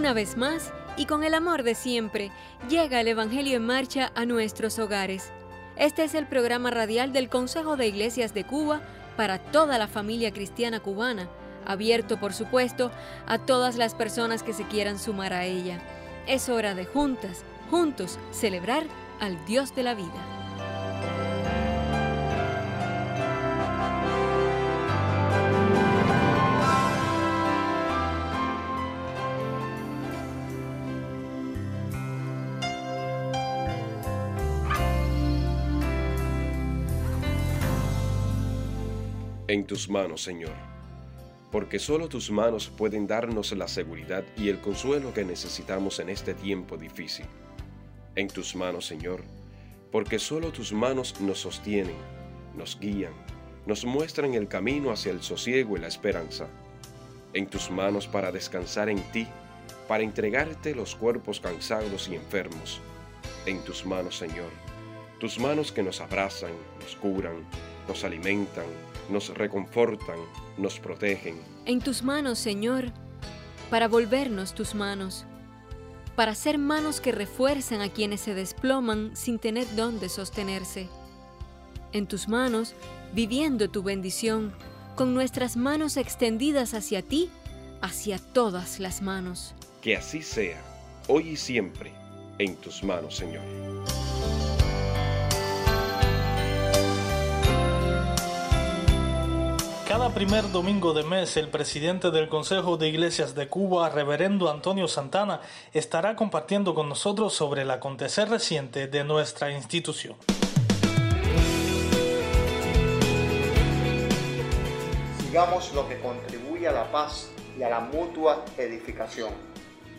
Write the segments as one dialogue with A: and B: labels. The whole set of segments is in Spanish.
A: Una vez más, y con el amor de siempre, llega el Evangelio en marcha a nuestros hogares. Este es el programa radial del Consejo de Iglesias de Cuba para toda la familia cristiana cubana, abierto por supuesto a todas las personas que se quieran sumar a ella. Es hora de juntas, juntos, celebrar al Dios de la vida.
B: En tus manos, Señor, porque solo tus manos pueden darnos la seguridad y el consuelo que necesitamos en este tiempo difícil. En tus manos, Señor, porque solo tus manos nos sostienen, nos guían, nos muestran el camino hacia el sosiego y la esperanza. En tus manos para descansar en ti, para entregarte los cuerpos cansados y enfermos. En tus manos, Señor, tus manos que nos abrazan, nos curan, nos alimentan, nos reconfortan, nos protegen.
A: En tus manos, Señor, para volvernos tus manos, para ser manos que refuerzan a quienes se desploman sin tener dónde sostenerse. En tus manos, viviendo tu bendición, con nuestras manos extendidas hacia ti, hacia todas las manos.
B: Que así sea, hoy y siempre, en tus manos, Señor.
C: Cada primer domingo de mes, el presidente del Consejo de Iglesias de Cuba, reverendo Antonio Santana, estará compartiendo con nosotros sobre el acontecer reciente de nuestra institución.
D: Sigamos lo que contribuye a la paz y a la mutua edificación.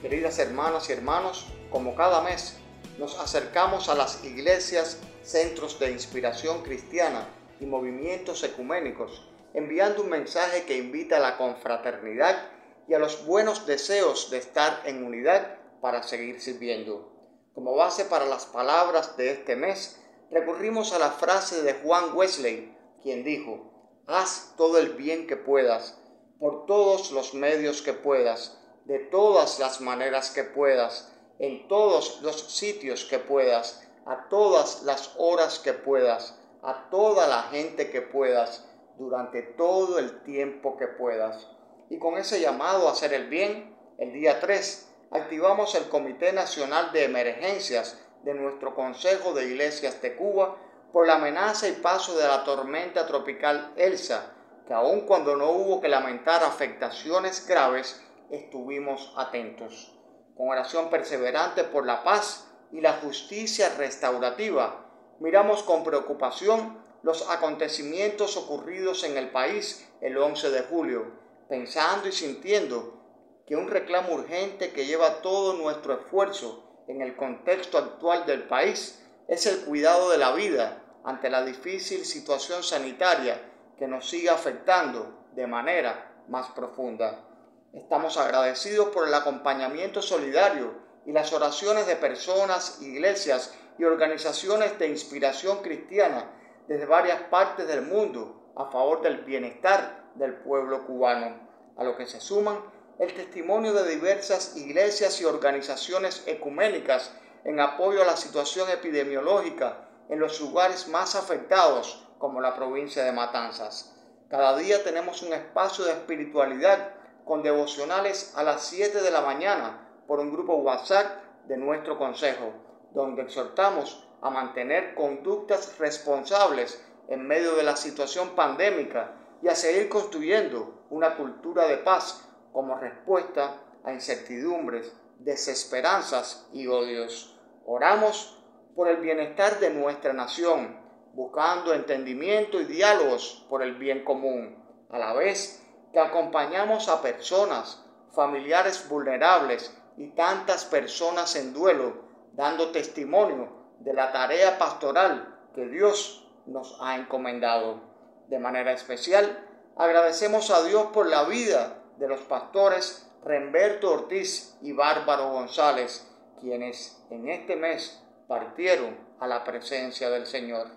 D: Queridas hermanas y hermanos, como cada mes, nos acercamos a las iglesias, centros de inspiración cristiana y movimientos ecuménicos enviando un mensaje que invita a la confraternidad y a los buenos deseos de estar en unidad para seguir sirviendo. Como base para las palabras de este mes, recurrimos a la frase de Juan Wesley, quien dijo, haz todo el bien que puedas, por todos los medios que puedas, de todas las maneras que puedas, en todos los sitios que puedas, a todas las horas que puedas, a toda la gente que puedas, durante todo el tiempo que puedas. Y con ese llamado a hacer el bien, el día 3 activamos el Comité Nacional de Emergencias de nuestro Consejo de Iglesias de Cuba por la amenaza y paso de la tormenta tropical Elsa, que aun cuando no hubo que lamentar afectaciones graves, estuvimos atentos. Con oración perseverante por la paz y la justicia restaurativa, miramos con preocupación los acontecimientos ocurridos en el país el 11 de julio, pensando y sintiendo que un reclamo urgente que lleva todo nuestro esfuerzo en el contexto actual del país es el cuidado de la vida ante la difícil situación sanitaria que nos sigue afectando de manera más profunda. Estamos agradecidos por el acompañamiento solidario y las oraciones de personas, iglesias y organizaciones de inspiración cristiana desde varias partes del mundo a favor del bienestar del pueblo cubano, a lo que se suman el testimonio de diversas iglesias y organizaciones ecuménicas en apoyo a la situación epidemiológica en los lugares más afectados, como la provincia de Matanzas. Cada día tenemos un espacio de espiritualidad con devocionales a las 7 de la mañana por un grupo WhatsApp de nuestro consejo, donde exhortamos a mantener conductas responsables en medio de la situación pandémica y a seguir construyendo una cultura de paz como respuesta a incertidumbres, desesperanzas y odios. Oramos por el bienestar de nuestra nación, buscando entendimiento y diálogos por el bien común, a la vez que acompañamos a personas, familiares vulnerables y tantas personas en duelo, dando testimonio de la tarea pastoral que Dios nos ha encomendado. De manera especial, agradecemos a Dios por la vida de los pastores Remberto Ortiz y Bárbaro González, quienes en este mes partieron a la presencia del Señor.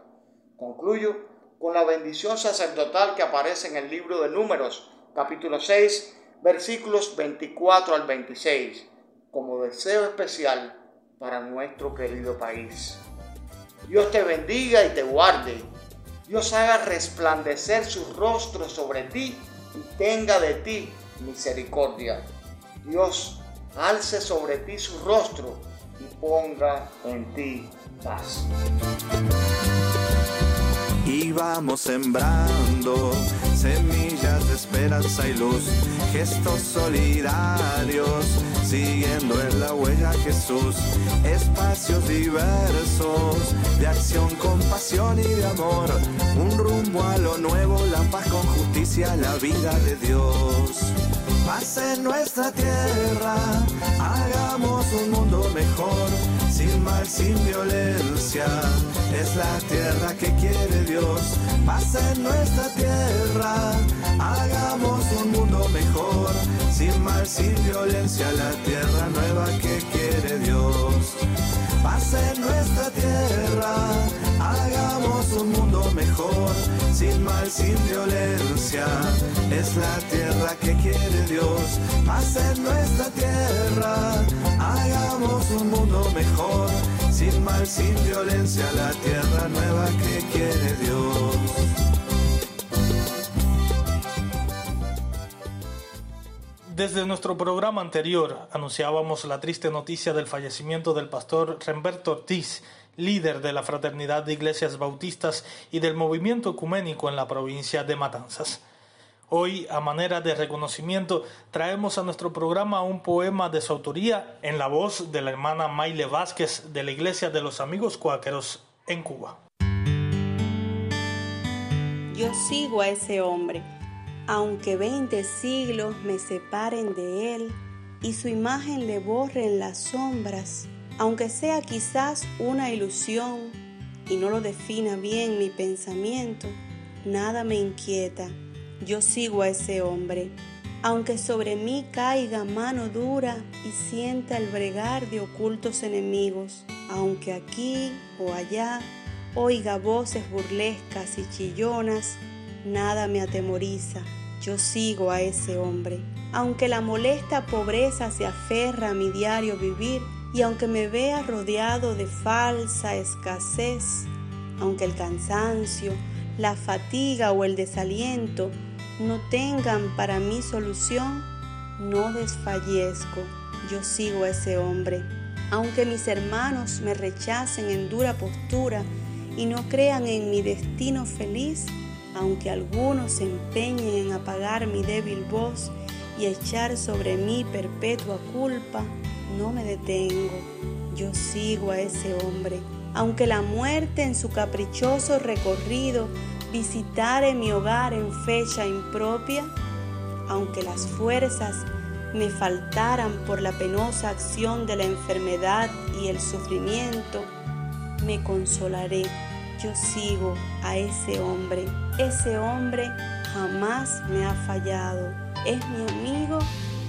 D: Concluyo con la bendición sacerdotal que aparece en el libro de Números, capítulo 6, versículos 24 al 26, como deseo especial para nuestro querido país. Dios te bendiga y te guarde. Dios haga resplandecer su rostro sobre ti y tenga de ti misericordia. Dios alce sobre ti su rostro y ponga en ti paz.
E: Y vamos sembrando semillas de esperanza y luz, gestos solidarios, siguiendo en la huella Jesús, espacios diversos de acción, compasión y de amor, un rumbo a lo nuevo, la paz con justicia, la vida de Dios. Paz en nuestra tierra, hagamos un mundo mejor, sin mal, sin violencia. Es la tierra que quiere Dios. Paz en nuestra tierra, hagamos un mundo mejor, sin mal, sin violencia. La tierra nueva que quiere Dios. Paz en nuestra tierra, sin violencia. Es la tierra que quiere Dios. En nuestra tierra, hagamos un mundo mejor, sin mal, sin violencia. La tierra nueva que quiere Dios.
C: Desde nuestro programa anterior anunciábamos la triste noticia del fallecimiento del pastor Remberto Ortiz, líder de la Fraternidad de Iglesias Bautistas y del movimiento ecuménico en la provincia de Matanzas. Hoy, a manera de reconocimiento, traemos a nuestro programa un poema de su autoría en la voz de la hermana Maile Vázquez de la Iglesia de los Amigos Cuáqueros en Cuba.
F: Yo sigo a ese hombre aunque veinte siglos me separen de él y su imagen le borre en las sombras, aunque sea quizás una ilusión y no lo defina bien mi pensamiento, nada me inquieta, yo sigo a ese hombre. Aunque sobre mí caiga mano dura y sienta el bregar de ocultos enemigos, aunque aquí o allá oiga voces burlescas y chillonas, nada me atemoriza, yo sigo a ese hombre. Aunque la molesta pobreza se aferra a mi diario vivir y aunque me vea rodeado de falsa escasez, aunque el cansancio, la fatiga o el desaliento no tengan para mí solución, no desfallezco, yo sigo a ese hombre. Aunque mis hermanos me rechacen en dura postura y no crean en mi destino feliz, aunque algunos se empeñen en apagar mi débil voz y echar sobre mí perpetua culpa, no me detengo, yo sigo a ese hombre. Aunque la muerte en su caprichoso recorrido visitare mi hogar en fecha impropia, aunque las fuerzas me faltaran por la penosa acción de la enfermedad y el sufrimiento, me consolaré yo sigo a ese hombre. Ese hombre jamás me ha fallado. Es mi amigo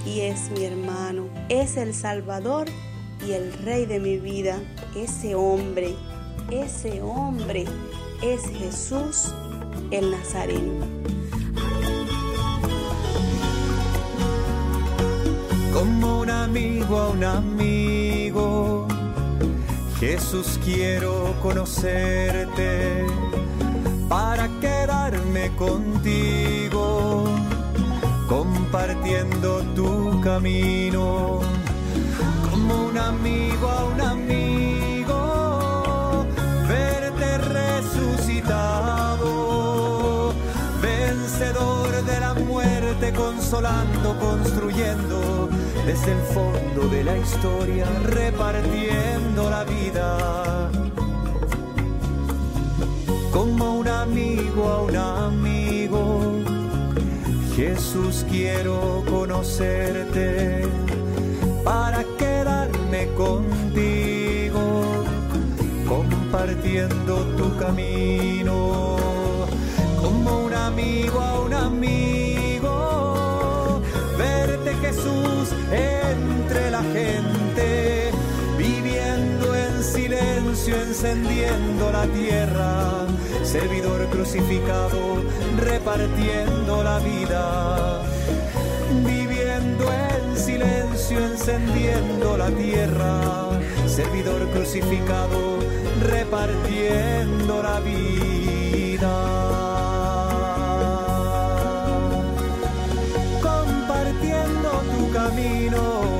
F: y es mi hermano. Es el Salvador y el Rey de mi vida. Ese hombre, ese hombre es Jesús el Nazareno.
E: Como un amigo a un amigo Jesús quiero conocerte para quedarme contigo, compartiendo tu camino, como un amigo a un amigo, consolando, construyendo desde el fondo de la historia, repartiendo la vida. Como un amigo a un amigo, Jesús quiero conocerte para quedarme contigo, compartiendo tu camino. Como un amigo a un amigo, la gente, viviendo en silencio, encendiendo la tierra, servidor crucificado, repartiendo la vida, viviendo en silencio, encendiendo la tierra, servidor crucificado, repartiendo la vida. Compartiendo tu camino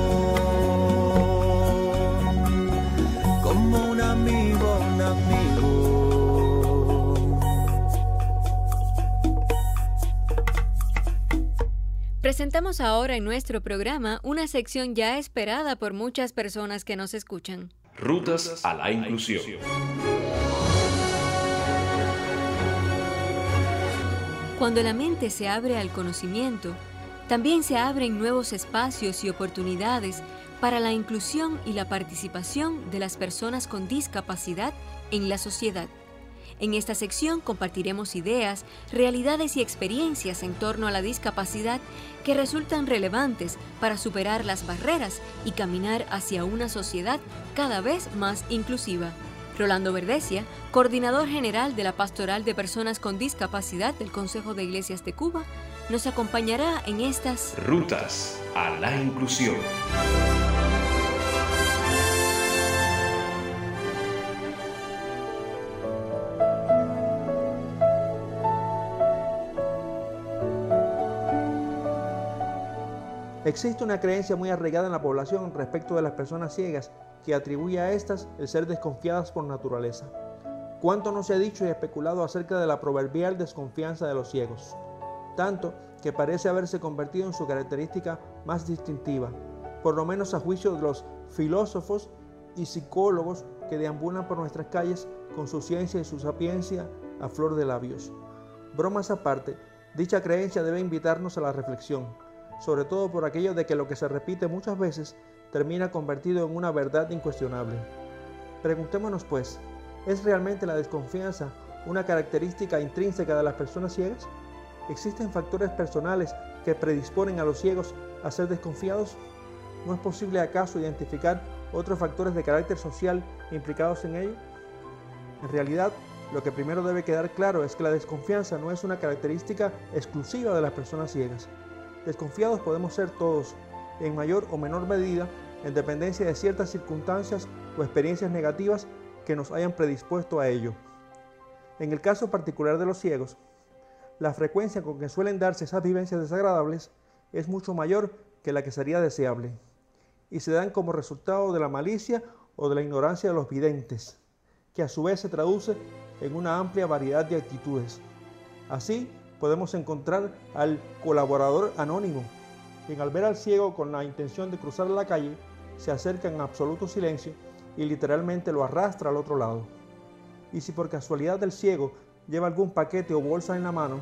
A: Presentamos ahora en nuestro programa una sección ya esperada por muchas personas que nos escuchan.
B: Rutas a la inclusión.
A: Cuando la mente se abre al conocimiento, también se abren nuevos espacios y oportunidades para la inclusión y la participación de las personas con discapacidad en la sociedad. En esta sección compartiremos ideas, realidades y experiencias en torno a la discapacidad que resultan relevantes para superar las barreras y caminar hacia una sociedad cada vez más inclusiva. Rolando Verdesia, coordinador general de la Pastoral de Personas con Discapacidad del Consejo de Iglesias de Cuba, nos acompañará en estas
B: Rutas a la inclusión.
G: Existe una creencia muy arraigada en la población respecto de las personas ciegas que atribuye a estas el ser desconfiadas por naturaleza. ¿Cuánto no se ha dicho y especulado acerca de la proverbial desconfianza de los ciegos? Tanto que parece haberse convertido en su característica más distintiva, por lo menos a juicio de los filósofos y psicólogos que deambulan por nuestras calles con su ciencia y su sapiencia a flor de labios. Bromas aparte, dicha creencia debe invitarnos a la reflexión sobre todo por aquello de que lo que se repite muchas veces termina convertido en una verdad incuestionable. Preguntémonos pues, ¿es realmente la desconfianza una característica intrínseca de las personas ciegas? ¿Existen factores personales que predisponen a los ciegos a ser desconfiados? ¿No es posible acaso identificar otros factores de carácter social implicados en ello? En realidad, lo que primero debe quedar claro es que la desconfianza no es una característica exclusiva de las personas ciegas. Desconfiados podemos ser todos, en mayor o menor medida, en dependencia de ciertas circunstancias o experiencias negativas que nos hayan predispuesto a ello. En el caso particular de los ciegos, la frecuencia con que suelen darse esas vivencias desagradables es mucho mayor que la que sería deseable, y se dan como resultado de la malicia o de la ignorancia de los videntes, que a su vez se traduce en una amplia variedad de actitudes. Así, podemos encontrar al colaborador anónimo, quien al ver al ciego con la intención de cruzar la calle, se acerca en absoluto silencio y literalmente lo arrastra al otro lado. Y si por casualidad el ciego lleva algún paquete o bolsa en la mano,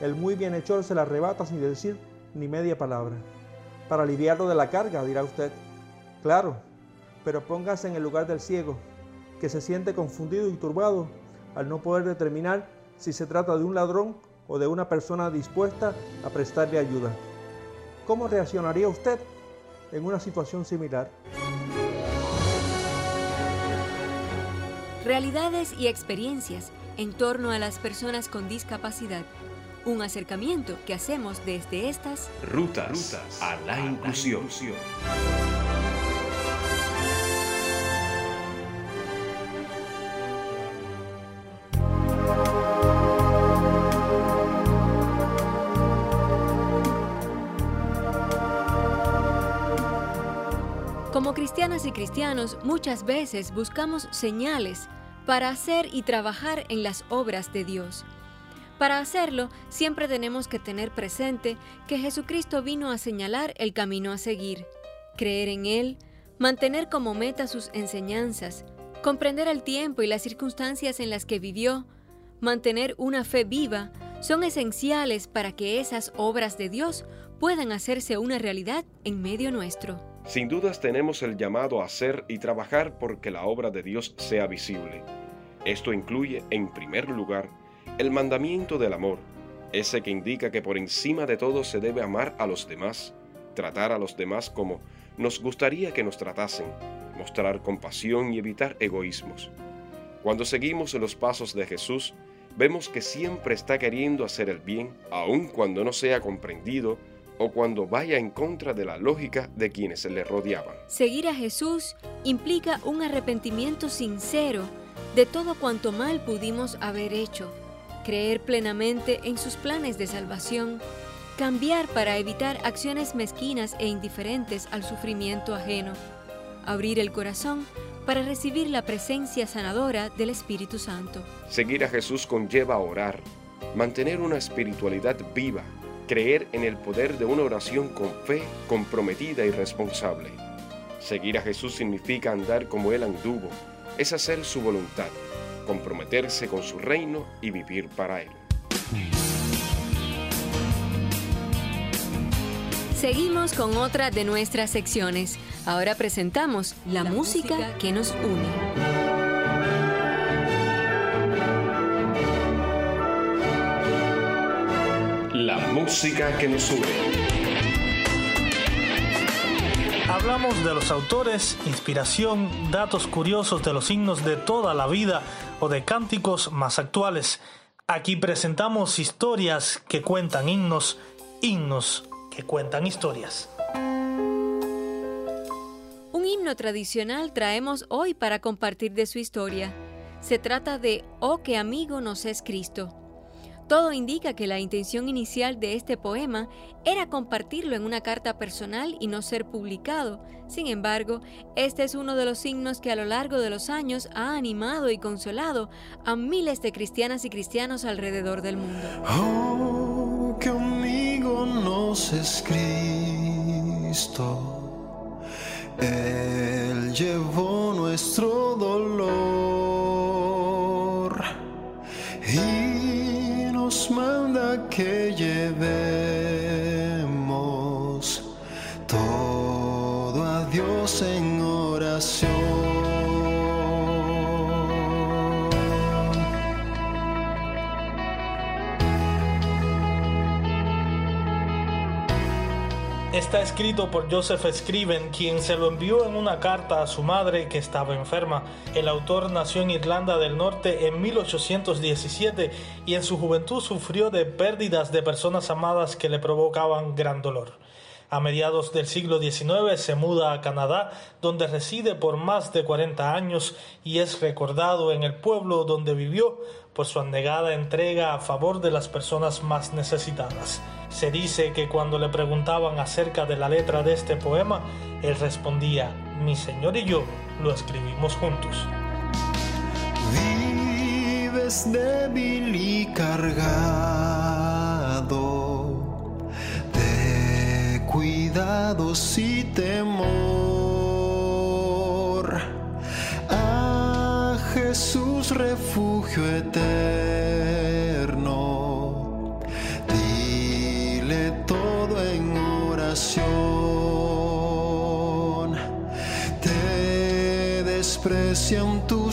G: el muy bienhechor se la arrebata sin decir ni media palabra. Para aliviarlo de la carga, dirá usted. Claro, pero póngase en el lugar del ciego, que se siente confundido y turbado al no poder determinar si se trata de un ladrón o de una persona dispuesta a prestarle ayuda. ¿Cómo reaccionaría usted en una situación similar?
A: Realidades y experiencias en torno a las personas con discapacidad. Un acercamiento que hacemos desde estas
B: Rutas, a la inclusión.
A: Y cristianos muchas veces buscamos señales para hacer y trabajar en las obras de Dios. Para hacerlo, siempre tenemos que tener presente que Jesucristo vino a señalar el camino a seguir, creer en Él, mantener como meta sus enseñanzas, comprender el tiempo y las circunstancias en las que vivió, mantener una fe viva, son esenciales para que esas obras de Dios puedan hacerse una realidad en medio nuestro.
B: Sin dudas tenemos el llamado a hacer y trabajar porque la obra de Dios sea visible. Esto incluye, en primer lugar, el mandamiento del amor, ese que indica que por encima de todo se debe amar a los demás, tratar a los demás como nos gustaría que nos tratasen, mostrar compasión y evitar egoísmos. Cuando seguimos los pasos de Jesús, vemos que siempre está queriendo hacer el bien, aun cuando no sea comprendido o cuando vaya en contra de la lógica de quienes le rodeaban.
A: Seguir a Jesús implica un arrepentimiento sincero de todo cuanto mal pudimos haber hecho, creer plenamente en sus planes de salvación, cambiar para evitar acciones mezquinas e indiferentes al sufrimiento ajeno, abrir el corazón para recibir la presencia sanadora del Espíritu Santo.
B: Seguir a Jesús conlleva orar, mantener una espiritualidad viva, creer en el poder de una oración con fe, comprometida y responsable. Seguir a Jesús significa andar como Él anduvo, es hacer su voluntad, comprometerse con su reino y vivir para Él.
A: Seguimos con otra de nuestras secciones. Ahora presentamos la, música, que nos une.
B: Música que nos une.
C: Hablamos de los autores, inspiración, datos curiosos de los himnos de toda la vida o de cánticos más actuales. Aquí presentamos historias que cuentan himnos, himnos que cuentan historias.
A: Un himno tradicional traemos hoy para compartir de su historia. Se trata de Oh, qué amigo nos es Cristo. Todo indica que la intención inicial de este poema era compartirlo en una carta personal y no ser publicado. Sin embargo, este es uno de los himnos que a lo largo de los años ha animado y consolado a miles de cristianas y cristianos alrededor del mundo.
H: Oh, nos es Cristo. Él llevó nuestro dolor y manda que llevemos todo a Dios en oración.
C: Está escrito por Joseph Scriven, quien se lo envió en una carta a su madre que estaba enferma. El autor nació en Irlanda del Norte en 1817 y en su juventud sufrió de pérdidas de personas amadas que le provocaban gran dolor. A mediados del siglo XIX se muda a Canadá, donde reside por más de 40 años y es recordado en el pueblo donde vivió por su anegada entrega a favor de las personas más necesitadas. Se dice que cuando le preguntaban acerca de la letra de este poema, él respondía, mi señor y yo lo escribimos juntos.
H: Vives débil y cargado de cuidados y temor. A Jesús refugio eterno,
A: siento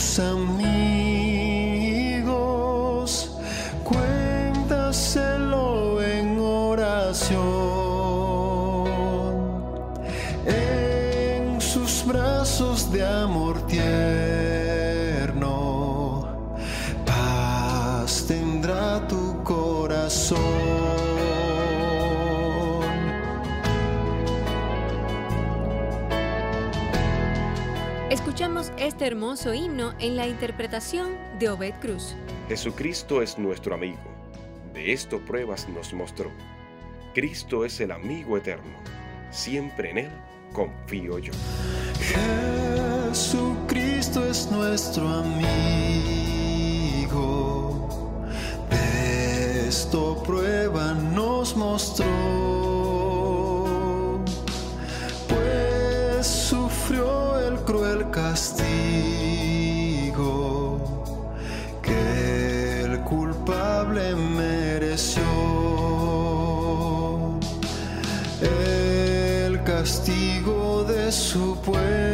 A: este hermoso himno en la interpretación de Obed Cruz.
B: Jesucristo es nuestro amigo. De esto pruebas nos mostró. Cristo es el amigo eterno. Siempre en Él confío yo.
H: Jesucristo es nuestro amigo. De esto prueba nos mostró. Su pueblo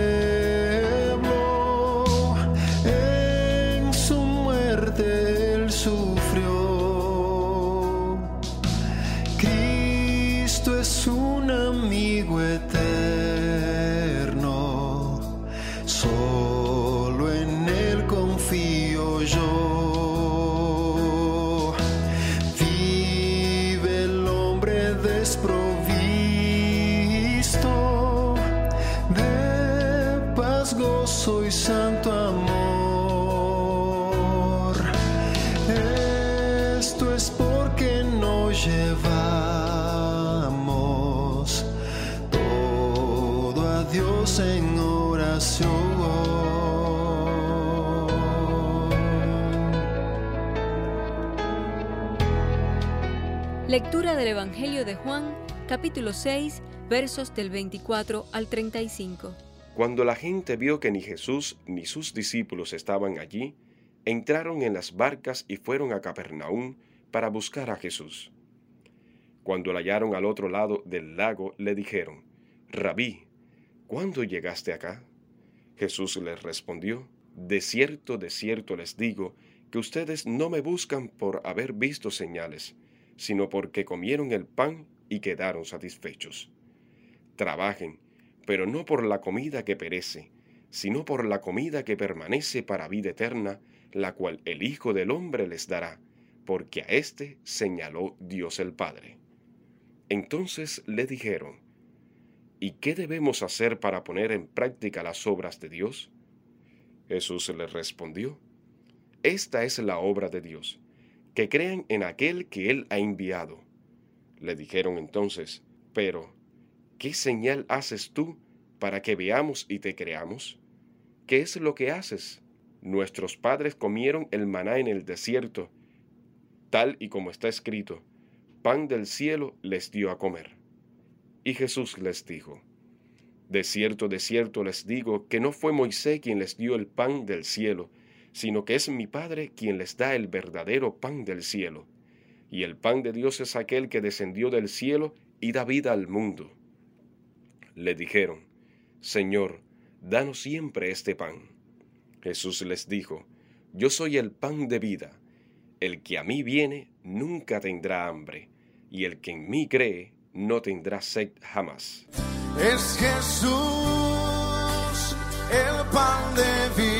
A: Lectura del Evangelio de Juan, capítulo 6, versos del 24 al 35.
B: Cuando la gente vio que ni Jesús ni sus discípulos estaban allí, entraron en las barcas y fueron a Capernaum para buscar a Jesús. Cuando la hallaron al otro lado del lago, le dijeron, Rabí, ¿cuándo llegaste acá? Jesús les respondió, De cierto, de cierto les digo, que ustedes no me buscan por haber visto señales, sino porque comieron el pan y quedaron satisfechos. Trabajen, pero no por la comida que perece, sino por la comida que permanece para vida eterna, la cual el Hijo del Hombre les dará, porque a éste señaló Dios el Padre. Entonces le dijeron, ¿Y qué debemos hacer para poner en práctica las obras de Dios? Jesús les respondió, Esta es la obra de Dios, que crean en aquel que Él ha enviado. Le dijeron entonces, pero, ¿qué señal haces tú para que veamos y te creamos? ¿Qué es lo que haces? Nuestros padres comieron el maná en el desierto, tal y como está escrito, pan del cielo les dio a comer. Y Jesús les dijo, De cierto, de cierto les digo que no fue Moisés quien les dio el pan del cielo, sino que es mi Padre quien les da el verdadero pan del cielo. Y el pan de Dios es aquel que descendió del cielo y da vida al mundo. Le dijeron, Señor, danos siempre este pan. Jesús les dijo, Yo soy el pan de vida. El que a mí viene nunca tendrá hambre, y el que en mí cree no tendrá sed jamás.
H: Es Jesús el pan de vida,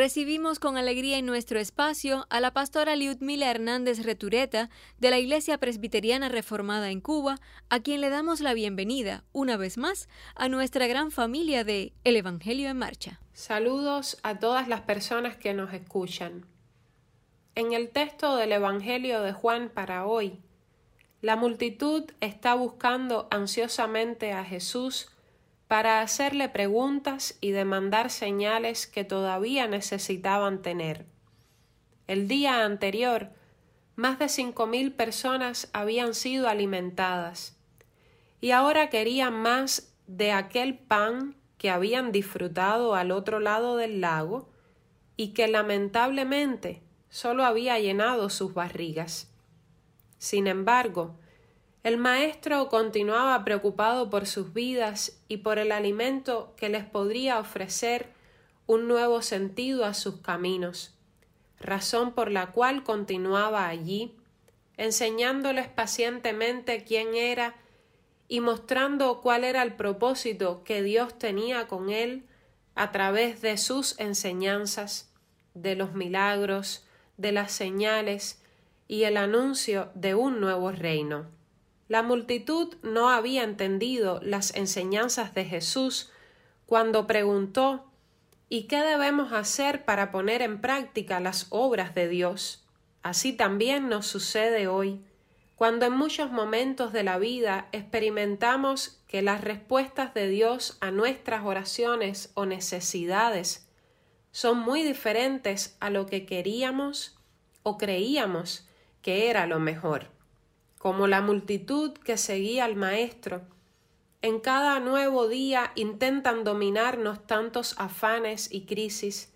A: Recibimos con alegría en nuestro espacio a la pastora Liudmila Hernández Retureta de la Iglesia Presbiteriana Reformada en Cuba, a quien le damos la bienvenida, una vez más, a nuestra gran familia de El Evangelio en Marcha.
I: Saludos a todas las personas que nos escuchan. En el texto del Evangelio de Juan para hoy, la multitud está buscando ansiosamente a Jesús para hacerle preguntas y demandar señales que todavía necesitaban tener. El día anterior, más de cinco mil personas habían sido alimentadas, y ahora querían más de aquel pan que habían disfrutado al otro lado del lago y que lamentablemente solo había llenado sus barrigas. Sin embargo, el maestro continuaba preocupado por sus vidas y por el alimento que les podría ofrecer un nuevo sentido a sus caminos, razón por la cual continuaba allí, enseñándoles pacientemente quién era y mostrando cuál era el propósito que Dios tenía con él a través de sus enseñanzas, de los milagros, de las señales y el anuncio de un nuevo reino. La multitud no había entendido las enseñanzas de Jesús cuando preguntó ¿Y qué debemos hacer para poner en práctica las obras de Dios? Así también nos sucede hoy, cuando en muchos momentos de la vida experimentamos que las respuestas de Dios a nuestras oraciones o necesidades son muy diferentes a lo que queríamos o creíamos que era lo mejor como la multitud que seguía al Maestro. En cada nuevo día intentan dominarnos tantos afanes y crisis,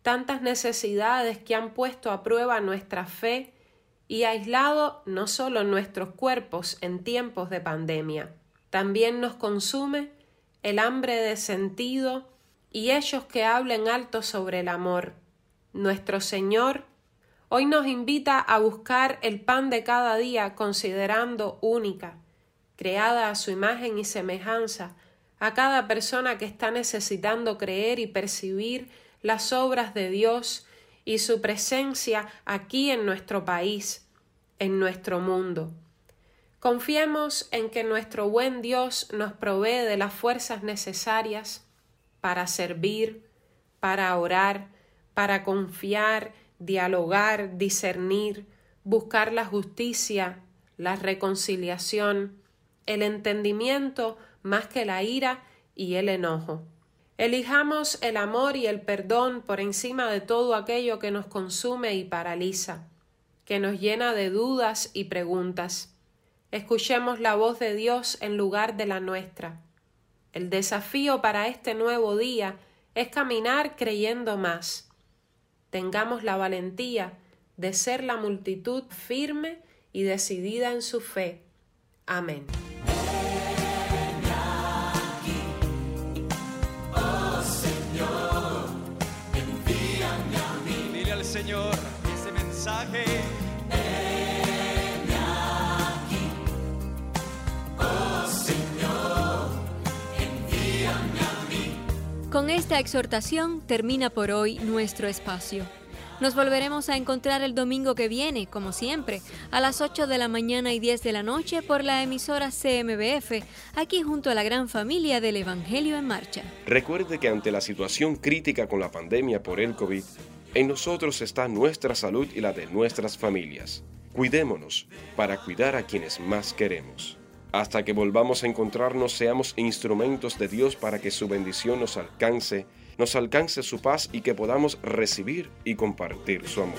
I: tantas necesidades que han puesto a prueba nuestra fe y aislado no solo nuestros cuerpos en tiempos de pandemia, también nos consume el hambre de sentido y ellos que hablen alto sobre el amor. Nuestro Señor hoy nos invita a buscar el pan de cada día considerando única, creada a su imagen y semejanza, a cada persona que está necesitando creer y percibir las obras de Dios y su presencia aquí en nuestro país, en nuestro mundo. Confiemos en que nuestro buen Dios nos provee de las fuerzas necesarias para servir, para orar, para confiar, dialogar, discernir, buscar la justicia, la reconciliación, el entendimiento más que la ira y el enojo. Elijamos el amor y el perdón por encima de todo aquello que nos consume y paraliza, que nos llena de dudas y preguntas. Escuchemos la voz de Dios en lugar de la nuestra. El desafío para este nuevo día es caminar creyendo más. Tengamos la valentía de ser la multitud firme y decidida en su fe. Amén.
A: Con esta exhortación termina por hoy nuestro espacio. Nos volveremos a encontrar el domingo que viene, como siempre, a las 8 de la mañana y 10 de la noche por la emisora CMBF, aquí junto a la gran familia del Evangelio en Marcha.
B: Recuerde que ante la situación crítica con la pandemia por el COVID, en nosotros está nuestra salud y la de nuestras familias. Cuidémonos para cuidar a quienes más queremos. Hasta que volvamos a encontrarnos, seamos instrumentos de Dios para que su bendición nos alcance, nos alcance su paz y que podamos recibir y compartir su amor.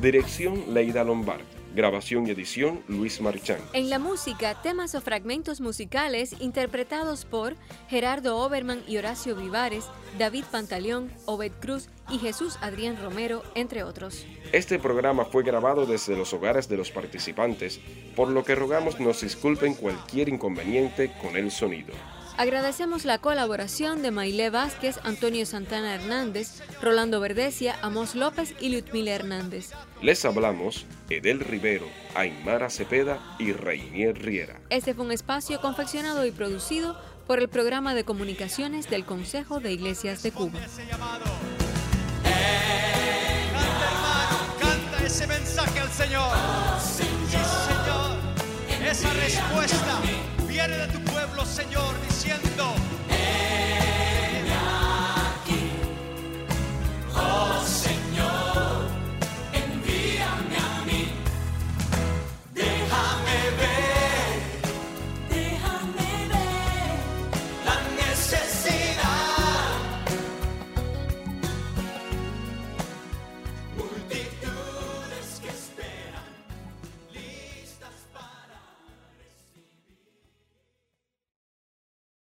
B: Dirección Leida Lombard. Grabación y edición Luis Marchán.
A: En la música, temas o fragmentos musicales interpretados por Gerardo Oberman y Horacio Vivares, David Pantaleón, Obed Cruz y Jesús Adrián Romero, entre otros.
B: Este programa fue grabado desde los hogares de los participantes, por lo que rogamos nos disculpen cualquier inconveniente con el sonido.
A: Agradecemos la colaboración de Maile Vázquez, Antonio Santana Hernández, Rolando Verdecia, Amos López y Lutmila Hernández.
B: Les hablamos Edel Rivero, Aymara Cepeda y Reinier Riera.
A: Este fue un espacio confeccionado y producido por el programa de comunicaciones del Consejo de Iglesias de Cuba.
J: canta ese mensaje al Señor. Señor. Esa respuesta viene de tu Señor, diciendo,